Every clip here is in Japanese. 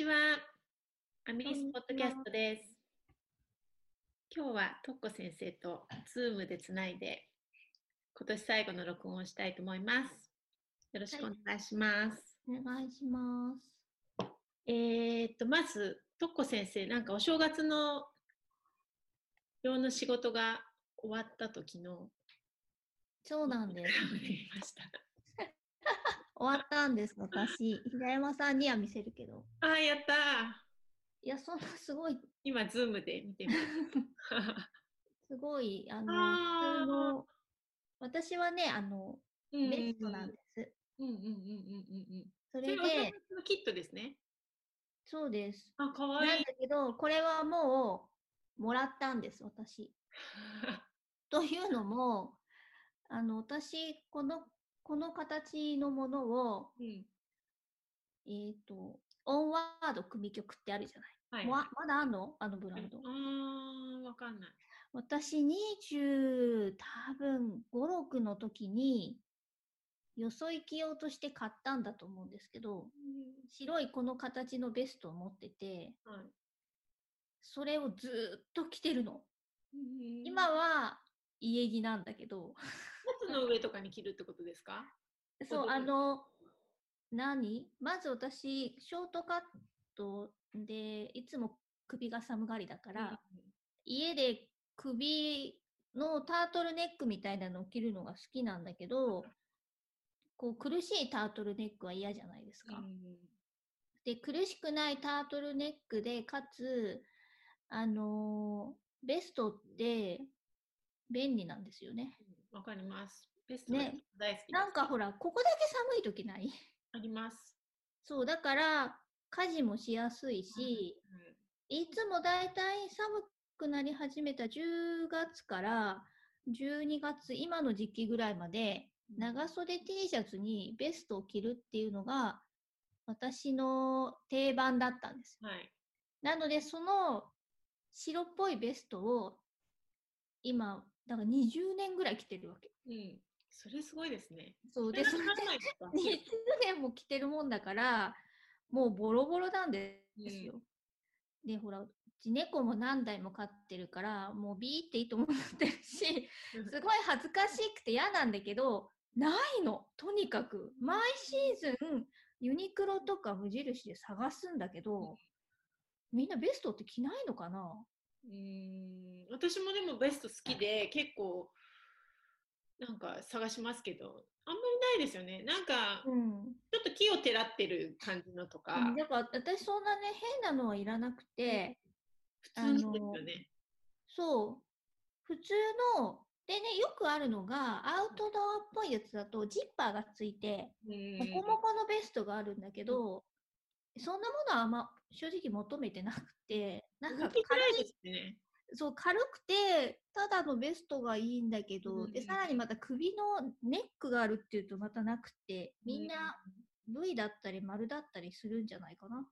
にちは。アミリスポッドキャストです。今日はトッコ先生とズームでつないで、今年最後の録音をしたいと思います。よろしくお願いします。お願いします。えーっと、まず、トッコ先生、なんかお正月の用の仕事が終わったと昨日、そうなんです。終わったんです、私。平山さんには見せるけど。あー、やったー。いや、そんなすごい、今、ズームで見てみます。すごい、あの、あの、私はね、あの、ベストなんです。うんうんうんうんうんうん。それで、月のキットですね。そうです。あ、かわないんい。だけど、これはもう、もらったんです、私。というのも、あの、私、この、この形のものを、うん。えっ、と、オンワード組曲ってあるじゃない。はい。ままだあんの？あのブランド。あー、わかんない。私20多分5、6の時によそ行き用として買ったんだと思うんですけど白いこの形のベストを持っててはい。それをずーっと着てるのうん今は家着なんだけど。シャツの上とかに着るってことですか？そうあの何？まず私ショートカットでいつも首が寒がりだから、家で首のタートルネックみたいなのを着るのが好きなんだけど、こう苦しいタートルネックは嫌じゃないですか。うんで、苦しくないタートルネックで、かつ、あのーベストって便利なんですよね。わかります。ベストね大好きです。なんかほら、ここだけ寒い時ない？あります。そう、だから家事もしやすいし、いつもだいたい寒くなり始めた10月から12月、今の時期ぐらいまで、長袖 T シャツにベストを着るっていうのが私の定番だったんです。はい。なので、その白っぽいベストを今、だから20年ぐらい着てるわけ。うん。それすごいですね。そうで、それですか？20年も着てるもんだから、もうボロボロなんですよ。で、ほら、うち猫も何台も飼ってるから、もうビーっていいと思ってるし、すごい恥ずかしくて嫌なんだけど、ないの、とにかく。毎シーズン、ユニクロとか無印で探すんだけど、みんなベストって着ないのかな？うーん。私もでもベスト好きで結構なんか探しますけどあんまりないですよね。なんかうん。ちょっと木をてらってる感じのとか。だから私そんなね、変なのはいらなくて、普通にですよね。そう。普通の、でね、よくあるのが、アウトドアっぽいやつだと、ジッパーがついて、うん。モコモコのベストがあるんだけど、そんなものはあんま正直求めてなくて、なんか軽いいですね。そう軽くて、ただのベストがいいんだけど、で、うんさらにまた首のネックがあるっていうとまたなくて、みんな V だったり丸だったりするんじゃないかな。っ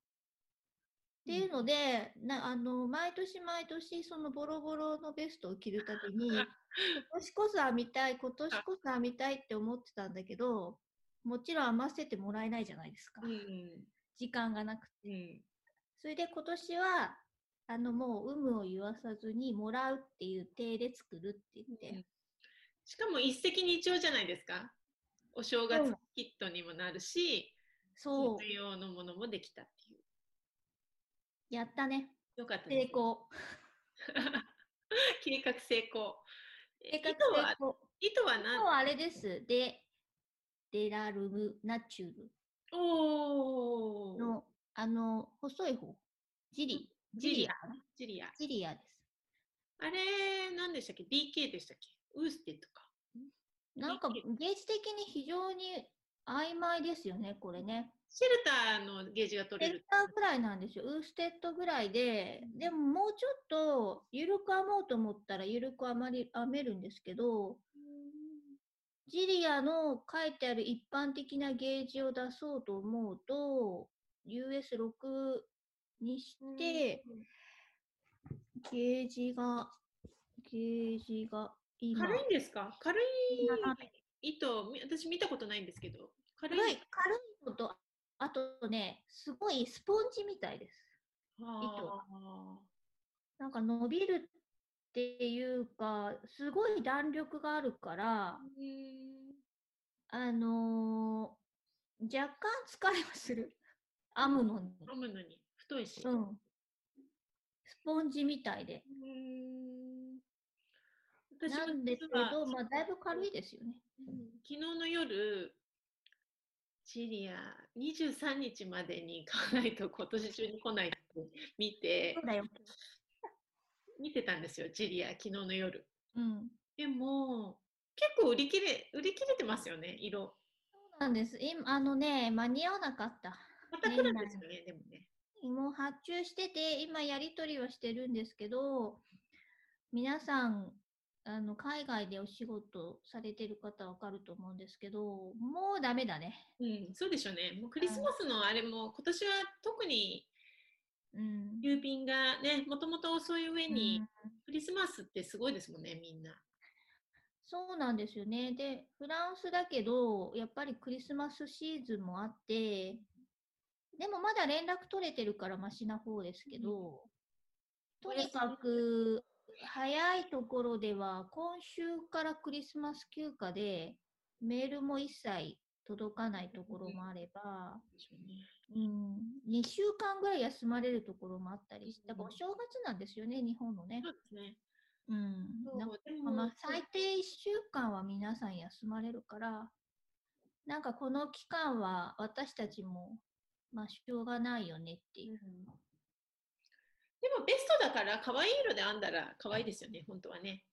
ていうので、なあの毎年毎年そのボロボロのベストを着るたびに 今年こそ編みたい今年こそ編みたいって思ってたんだけどもちろん編ませてもらえないじゃないですか、うんうん。時間がなくて。うん。それで今年はあのもう有無を言わさずにもらうっていう体で作るって言って、うんしかも一石二鳥じゃないですか。お正うん月キットにもなるし、そう冬用のものもできたっていう。やったねよかった成。功 計画成功。え計画成功糸は何？はあれですでデラルムナチュルおーの、あの、細い方。ジリ。ジリア？ジリア。ジリアです。あれ、何でしたっけ ?DK でしたっけ？ウーステッドか。なんか、ゲージ的に非常に曖昧ですよね、これね。シェルターのゲージが取れる。センターぐらいなんですよ。ウーステッドぐらいで、でももうちょっと緩く編もうと思ったら緩く編まり編めるんですけど、ジリアの書いてある一般的なゲージを出そうと思うと、US6 にして、ゲージが、ゲージが今、軽いんですか？軽い糸、み私見たことないんですけど。軽い？軽いのとあとね、すごいスポンジみたいです。はなんか伸びるっていうか、すごい弾力があるからあのー若干疲れはする。編むのに。編むのに太いし。うん。スポンジみたいで。うん私もなんですけど、まあ、だいぶ軽いですよね。うん昨日の夜、シリア23日までに買わないと今年中に来ないって見てそう、だよ。見てたんですよ、ジリア、昨日の夜。うん。でも、結構売り切れ、売り切れてますよね、色。そうなんです。今、あのね、間に合わなかった。また来るんですよね、でもね。もう発注してて、今やり取りはしてるんですけど、皆さん、あの海外でお仕事されてる方はわかると思うんですけど、もうダメだね。うん、そうでしょうね。もうクリスマスのあれも、今年は特にうん。郵便がね、もともと遅い上に、うんクリスマスってすごいですもんね、みんな。そうなんですよね。で、フランスだけど、やっぱりクリスマスシーズンもあって、でもまだ連絡取れてるからマシな方ですけど、とにかく早いところでは今週からクリスマス休暇でメールも一切届かないところもあれば、うん、2週間ぐらい休まれるところもあったりして、だからお正月なんですよね、日本のね。そうですね。うん、なんか最低1週間は皆さん休まれるから、なんかこの期間は私たちも、まあ、しょうがないよねっていう。でもベストだから可愛い色で編んだら可愛いですよね、本当はね。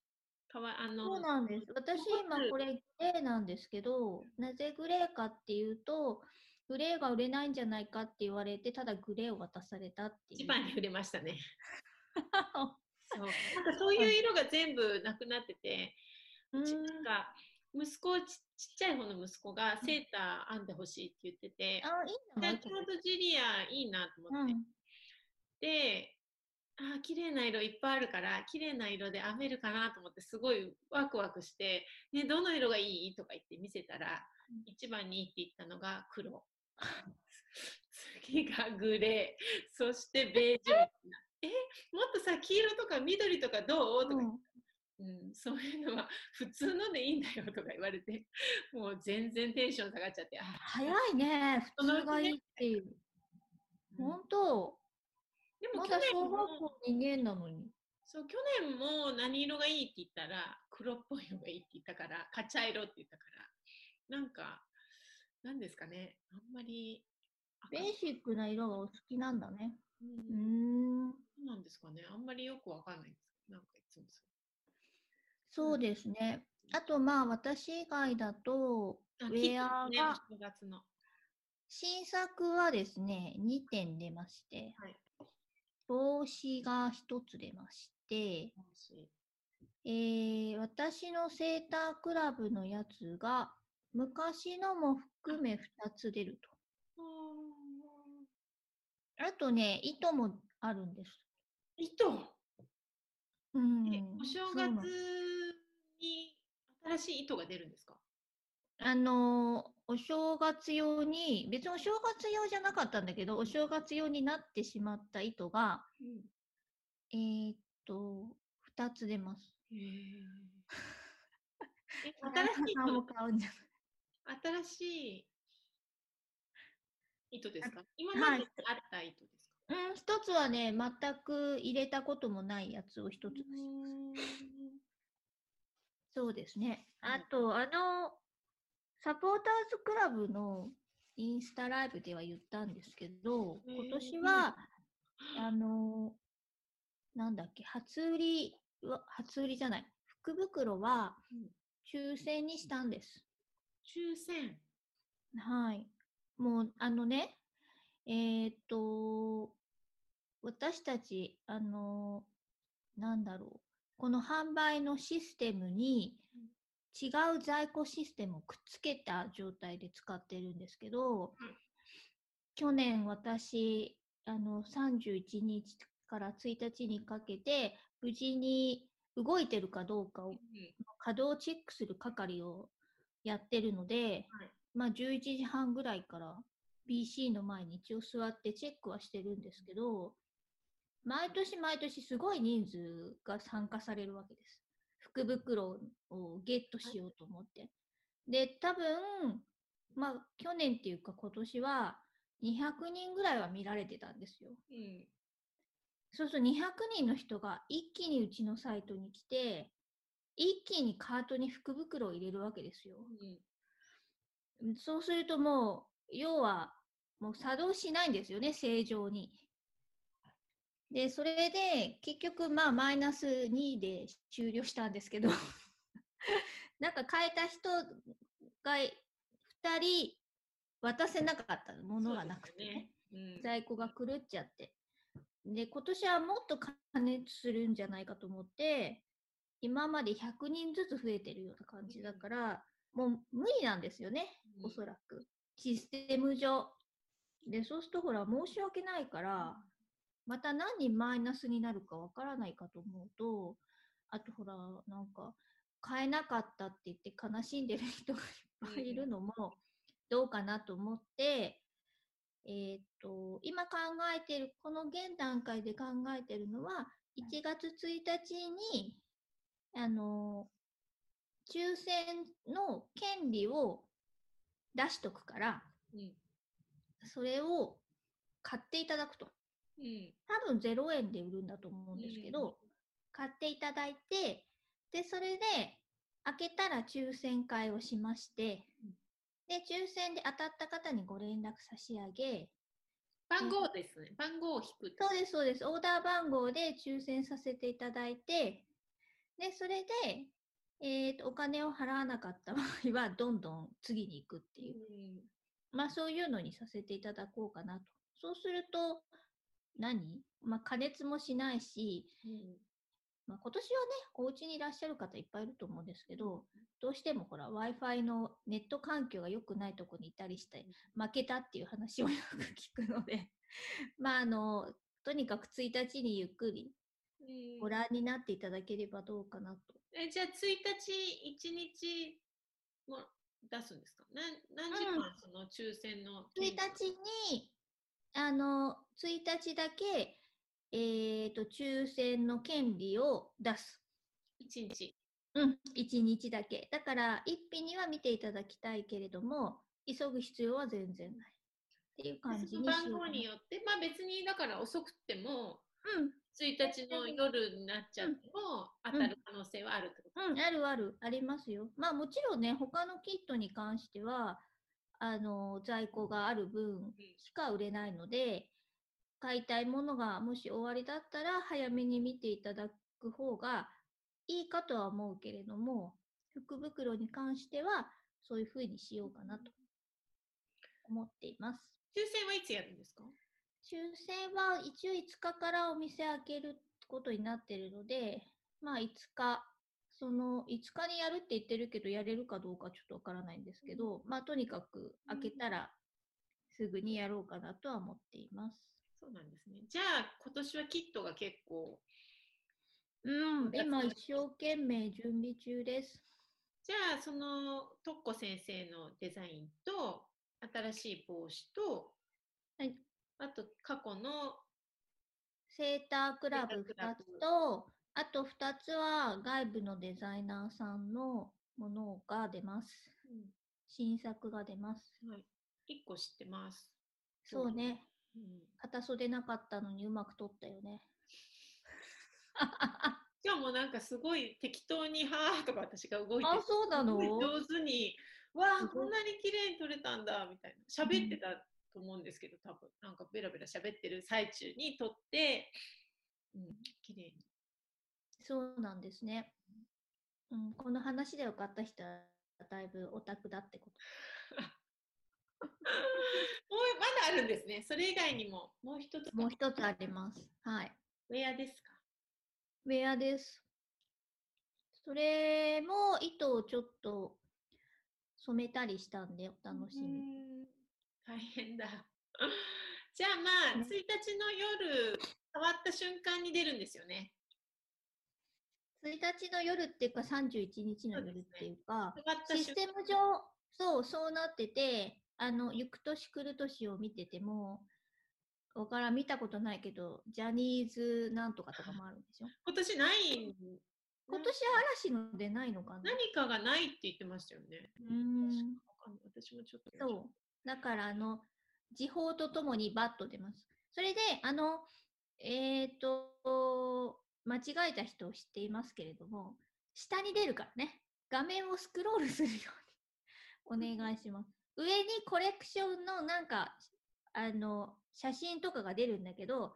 かわあのそうなんです。私今これグレーなんですけど、なぜグレーかっていうと、グレーが売れないんじゃないかって言われて、ただグレーを渡されたっていう。一番に触れましたね。そうなんかそういう色が全部なくなってて、ううんちなんか息子ちちっちゃい方の息子がセーター編んでほしいって言ってて、あ、いいんだでちょうどジュリアいいなと思って、うん。で、あー綺麗な色いっぱいあるから綺麗な色で編めるかなと思ってすごいワクワクして、ね、どの色がいいとか言って見せたら、うん。一番にいいって言ったのが黒。次がグレー。そしてベージュみたいな。えもっとさ黄色とか緑とかどう？とか言って、うん、そういうのは普通のでいいんだよとか言われてもう全然テンション下がっちゃってあ早いね、普通がいいっていう。うん本当、でもまだ小学校2年なのに。そう去年も何色がいいって言ったら黒っぽいのがいいって言ったからカチャ色って言ったからなんかなんですかねあんまりベーシックな色がお好きなんだね。ううんーん。そうなんですかねあんまりよくわかんないんですなんかいつもそうですね。あとまあ私以外だと、ウェアね、が新作はですね、2点出まして、はい帽子が1つ出まして、えー私のセータークラブのやつが昔のも含め2つ出ると。あとね、糸もあるんです。糸？うんえお正月に新しい糸が出るんですか？あのーお正月用に、別にお正月用じゃなかったんだけど、お正月用になってしまった糸が、えーっと、2つ出ます。へ ええ新しい糸買うんじゃない？新しい糸ですか？今はい。まであった糸ですか？うん、一つはね、全く入れたこともないやつを一つ出しそうですね。うん。あと、あの、サポーターズクラブのインスタライブでは言ったんですけど、今年は、あの、なんだっけ、初売りは、初売りじゃない、福袋はうん。抽選にしたんです。抽選。はい。もう、あのね、えーっと、私たち、あの、なんだろう、この販売のシステムに違う在庫システムをくっつけた状態で使ってるんですけど、うん。去年私、あの、31日から1日にかけて、無事に動いてるかどうかを稼働チェックする係をやってるので、はい。まあ11時半ぐらいから BC の前に一応座ってチェックはしてるんですけど、毎年毎年すごい人数が参加されるわけです。福袋をゲットしようと思って。で、多分、まあ去年っていうか今年は200人ぐらいは見られてたんですよ。うん。そうすると200人の人が一気にうちのサイトに来て、一気にカートに福袋を入れるわけですよ。うん。そうするともう、要は、もう作動しないんですよね、正常に。で、それで、結局、まあ、マイナス2で終了したんですけど、なんか変えた人が2人渡せなかったものがなくてね。うん。在庫が狂っちゃって。で、今年はもっと加熱するんじゃないかと思って、今まで100人ずつ増えてるような感じだから、もう無理なんですよね、おそらく。システム上。で、そうするとほら、申し訳ないから、また何人マイナスになるかわからないかと思うと、あとほら、なんか、買えなかったって言って悲しんでる人がいっぱいいるのもどうかなと思って、えーっと、今考えてる、この現段階で考えてるのは、1月1日に、あの、抽選の権利を出しとくから、うん。それを買っていただくと。うん。多分0円で売るんだと思うんですけど、買っていただいて、で、それで、開けたら抽選会をしましてうん、で、抽選で当たった方にご連絡差し上げ、番号ですね。番号を引く。そうです、そうです。オーダー番号で抽選させていただいて、で、それで、えーと、お金を払わなかった場合は、どんどん次に行くっていう。うん。まあ、そういうのにさせていただこうかなと。そうすると、何？まあ、加熱もしないし、うん。まあ、今年はね、お家にいらっしゃる方いっぱいいると思うんですけど、どうしてもほら、Wi-Fi のネット環境が良くないとこにいたりして、負けたっていう話をよく聞くので、まあ、あの、とにかく1日にゆっくりうんご覧になっていただければどうかなと。えじゃあ1日1日も出すんですか？何何時間その抽選の1日に、あの、1日だけ、えっ、と、抽選の権利を出す。1日うん、1日だけ。だから、一品には見ていただきたいけれども、急ぐ必要は全然ない。っていう感じに番号によってまあ別にだから遅くてもうん、1日の夜になっちゃっても当たる可能性はあるってこと、うん、あるある、ありますよ。まあもちろんね、他のキットに関しては、あの、在庫がある分しか売れないので、買いたいものがもし終わりだったら、早めに見ていただく方がいいかとは思うけれども、福袋に関しては、そういうふうにしようかなと思っています。抽選はいつやるんですか？抽選は一応5日からお店開けることになってるので、まあ5日、その5日にやるって言ってるけど、やれるかどうかちょっとわからないんですけど、まあとにかく開けたらすぐにやろうかなとは思っています。そうなんですね。じゃあ今年はキットが結構うん、今一生懸命準備中です。じゃあそのとっこ先生のデザインと新しい帽子と、はいあと過去のセータークラブ2セータークラブつと、あと2つは外部のデザイナーさんのものが出ます。新作が出ます。はい、1個知ってます。そうね。うん片袖なかったのにうまく撮ったよね。しかもなんかすごい適当に「はあ」とか私が動いてあ、そうなの？上手に「わあこんなに綺麗に撮れたんだ」みたいな喋ってたと思うんですけど多分なんかベラベラ喋ってる最中に撮って、うん、綺麗に。そうなんですね。うん、この話でよかった人はだいぶオタクだってこと。もうまだあるんですね。それ以外にももう一つもう一つあります。はい。ウェアですか？ウェアです。それも糸をちょっと染めたりしたんでお楽しみ。大変だ。じゃあまあ、ね1日の夜変わった瞬間に出るんですよね。1日の夜っていうか31日の夜っていうか、変わったシステム上、そう、そうなってて、あの、行く年来る年を見てても、わからん、見たことないけど、ジャニーズなんとかとかもあるんでしょ？今年ないん今年嵐のでないのかな？何かがないって言ってましたよね。うーん。私もちょっと。そう。だから、あの、時報とともにバッと出ます。それで、あの、えっ、と、間違えた人を知っていますけれども、下に出るからね、画面をスクロールするように お願いします。上にコレクションのなんか、あの、写真とかが出るんだけど、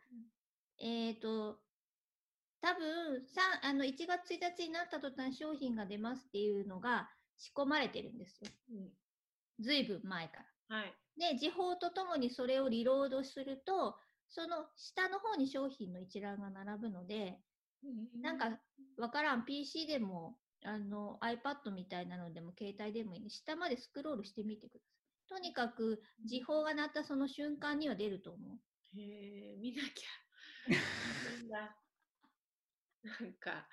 えっ、と、多分さあの1月1日になった途端商品が出ますっていうのが仕込まれてるんですよ。うんずいぶん前から。はい。で、時報とともにそれをリロードすると、その下の方に商品の一覧が並ぶので、なんかわからん PC でもあの iPad みたいなのでも携帯でもいいんで下までスクロールしてみてください。とにかく時報が鳴ったその瞬間には出ると思う。へえ、見なきゃ。なんか、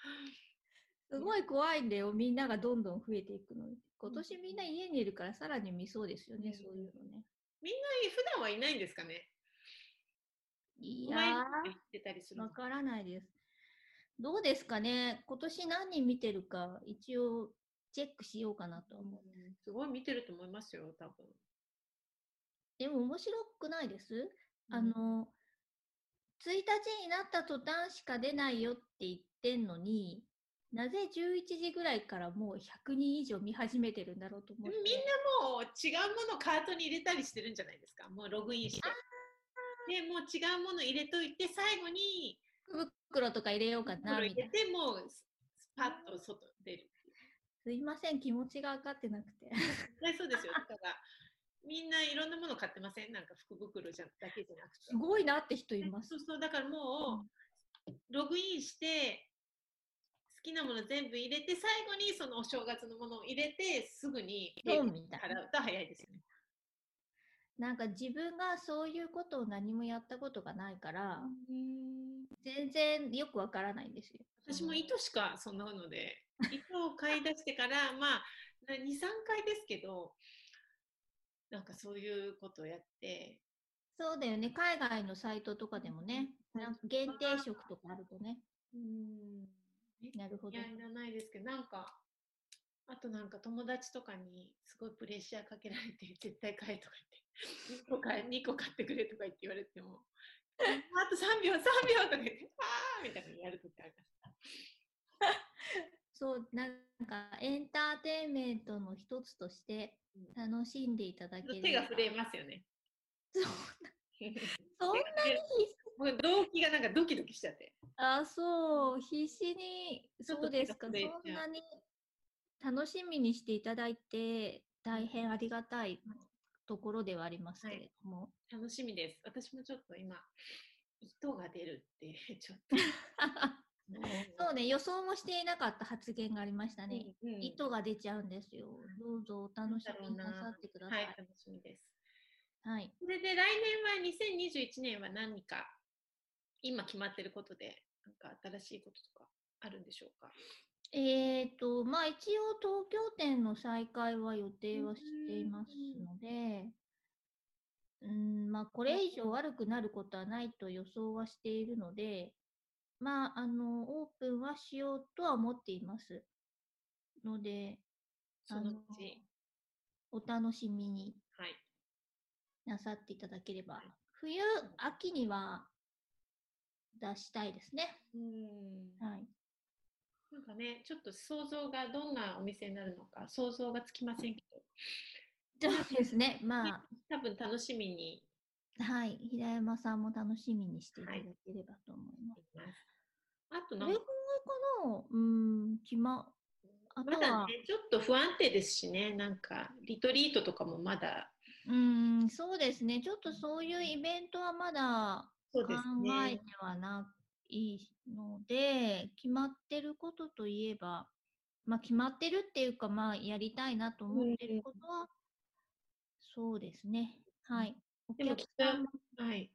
すごい怖いんだよ。みんながどんどん増えていくのに。今年みんな家にいるからさらに見そうですよね、うんそういうのね。みんな普段はいないんですかね？い前やー、わからないです。どうですかね？今年何人見てるか一応チェックしようかなとは思う。うんすごい見てると思いますよ、多分。でも面白くないです、あうんの、1日になった途端しか出ないよって言ってんのに、なぜ11時ぐらいからもう100人以上見始めてるんだろうと思って。みんなもう違うものカートに入れたりしてるんじゃないですか。もうログインして。で、もう違うもの入れといて、最後に福袋とか入れようかな袋みたいな。入れて、もうスパッと外出る。すいません、気持ちが分かってなくて。そうですよ。だから、みんないろんなもの買ってません？なんか福袋じゃだけじゃなくて。すごいなって人いますそう。そう、だからもう、ログインして、好きなもの全部入れて、最後にそのお正月のものを入れて、すぐにドンみたいな払うと早いですよね。なんか自分がそういうことを何もやったことがないから、全然よくわからないんですよ。私も糸しかそんなので、糸を買い出してから、まあ、2、3回ですけど、なんかそういうことをやって、そうだよね。海外のサイトとかでもね、なんか限定色とかあるとね。うん、なるほどいや、。いらないですけど、なんか、あとなんか友達とかにすごいプレッシャーかけられて、絶対買えとか言って、2個買え2個買ってくれとか言って言われても、あと3秒、3秒とか言って、あーみたいなのやるときありました。そう、なんかエンターテインメントの一つとして楽しんでいただける。手が震えますよね。そう そんなにもう動機がなんかドキドキしちゃって。あ、そう、必死に、そうですか、そんなに楽しみにしていただいて、大変ありがたいところではありますけれども。楽しみです。私もちょっと今、糸が出るって、ちょっと。そうね、予想もしていなかった発言がありましたね。うんうん糸が出ちゃうんですよ。どうぞお楽しみになさってくださ。はいい、楽しみです。はい。それで来年は2021年は何か今決まってることでなんか新しいこととかあるんでしょうか？えーと、まあ一応東京店の再開は予定はしていますので、うん、まあこれ以上悪くなることはないと予想はしているので、まああの、オープンはしようとは思っています。ので、そのうち。お楽しみにはい。なさっていただければ、冬、秋には出したいですね。うん。はい。なんかね、ちょっと想像がどんなお店になるのか想像がつきませんけど、そうですね。ま多分楽しみにあ、はい。平山さんも楽しみにしていただければと思います。います。あとなんかかなうん、決ま、あとは、まだね、ちょっと不安定ですしね、なんかリトリートとかもまだうん、そうですね。ちょっとそういうイベントはまだ考えねて。はないので、決まってることといえば、まあ決まってるっていうか、まあやりたいなと思ってることは、そうですね。はい。おでも客さんもはい。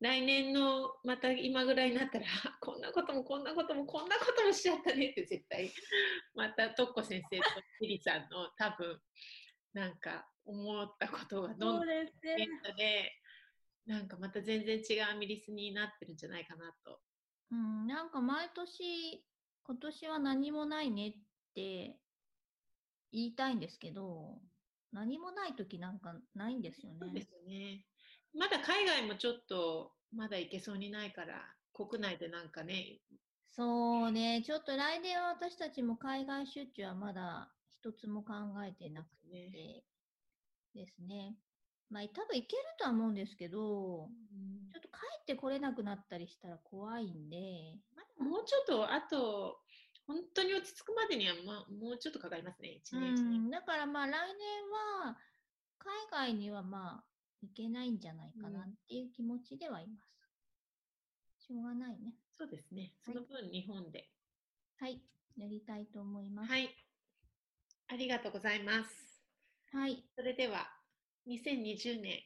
来年のまた今ぐらいになったら、あこんなこともこんなこともこんなこともしちゃったねって絶対、またとっこ先生とリリさんの多分、なんか思ったことがどんどんそうですね。変化で、なんかまた全然違うアミリスになってるんじゃないかなと。うん、なんか毎年、今年は何もないねって言いたいんですけど、何もない時なんかないんですよね。そうですよね。まだ海外もちょっとまだ行けそうにないから、国内でなんかね、そうね、ちょっと来年は私たちも海外出張はまだ一つも考えてなくねてですね。まあ多分行けるとは思うんですけど、ちょっと帰ってこれなくなったりしたら怖いんで、まだもうちょっと、あと、本当に落ち着くまでには、まあ、もうちょっとかかりますね、1う年、1年。ん、だからまあ来年は海外にはまあ行けないんじゃないかなうんっていう気持ちではいます。しょうがないね。そうですね。その分、日本で。はい、やりたいと思います。はい。ありがとうございます。はい、それでは、2020年、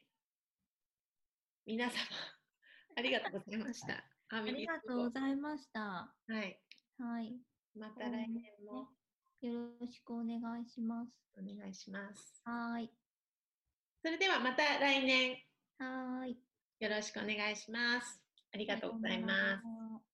皆様、ありがとうございました。あありがとうございました。はい。はい、また来年もよろしくお願いします。お願いします。はーい、それではまた来年はーい。よろしくお願いします。ありあがとうございます。す。